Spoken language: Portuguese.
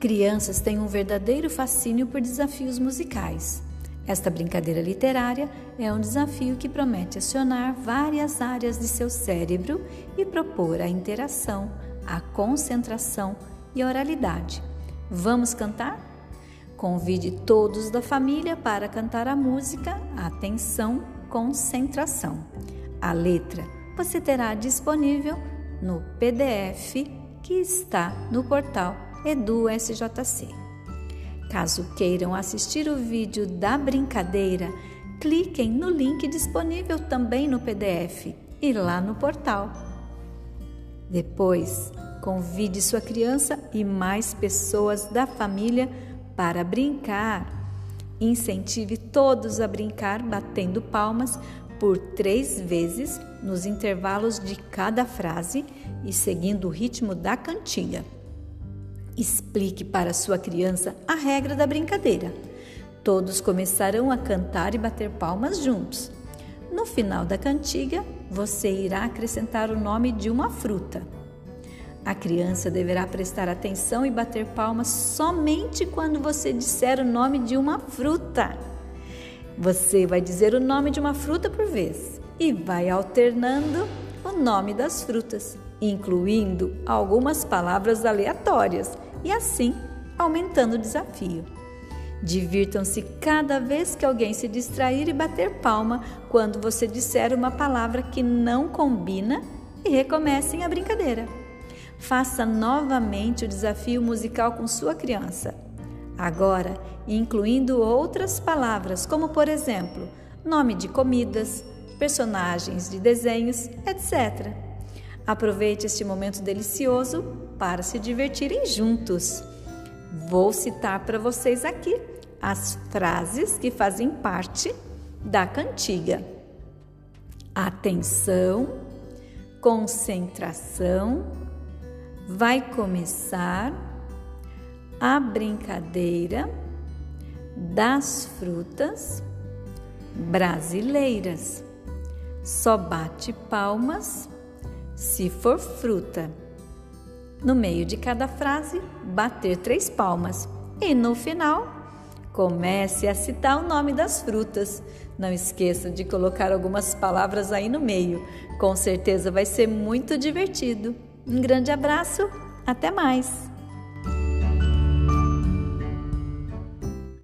Crianças têm um verdadeiro fascínio por desafios musicais. Esta brincadeira literária é um desafio que promete acionar várias áreas de seu cérebro e propor a interação, a concentração e a oralidade. Vamos cantar? Convide todos da família para cantar a música Atenção, Concentração. A letra você terá disponível no PDF que está no portal EduSJC. Caso queiram assistir o vídeo da brincadeira, cliquem no link disponível também no PDF e lá no portal. Depois, convide sua criança e mais pessoas da família para brincar. Incentive todos a brincar batendo palmas por três vezes nos intervalos de cada frase e seguindo o ritmo da cantiga. Explique para sua criança a regra da brincadeira. Todos começarão a cantar e bater palmas juntos. No final da cantiga, você irá acrescentar o nome de uma fruta. A criança deverá prestar atenção e bater palmas somente quando você disser o nome de uma fruta. Você vai dizer o nome de uma fruta por vez e vai alternando o nome das frutas incluindo algumas palavras aleatórias e assim aumentando o desafio. Divirtam-se cada vez que alguém se distrair e bater palma quando você disser uma palavra que não combina e recomecem a brincadeira. Faça novamente o desafio musical com sua criança. Agora, incluindo outras palavras, como por exemplo, nome de comidas, personagens de desenhos, etc. Aproveite este momento delicioso para se divertirem juntos. Vou citar para vocês aqui as frases que fazem parte da cantiga. Atenção, concentração, vai começar a brincadeira das frutas brasileiras. Só bate palmas se for fruta. No meio de cada frase, bater três palmas e no final, comece a citar o nome das frutas. Não esqueça de colocar algumas palavras aí no meio. Com certeza vai ser muito divertido. Um grande abraço, até mais!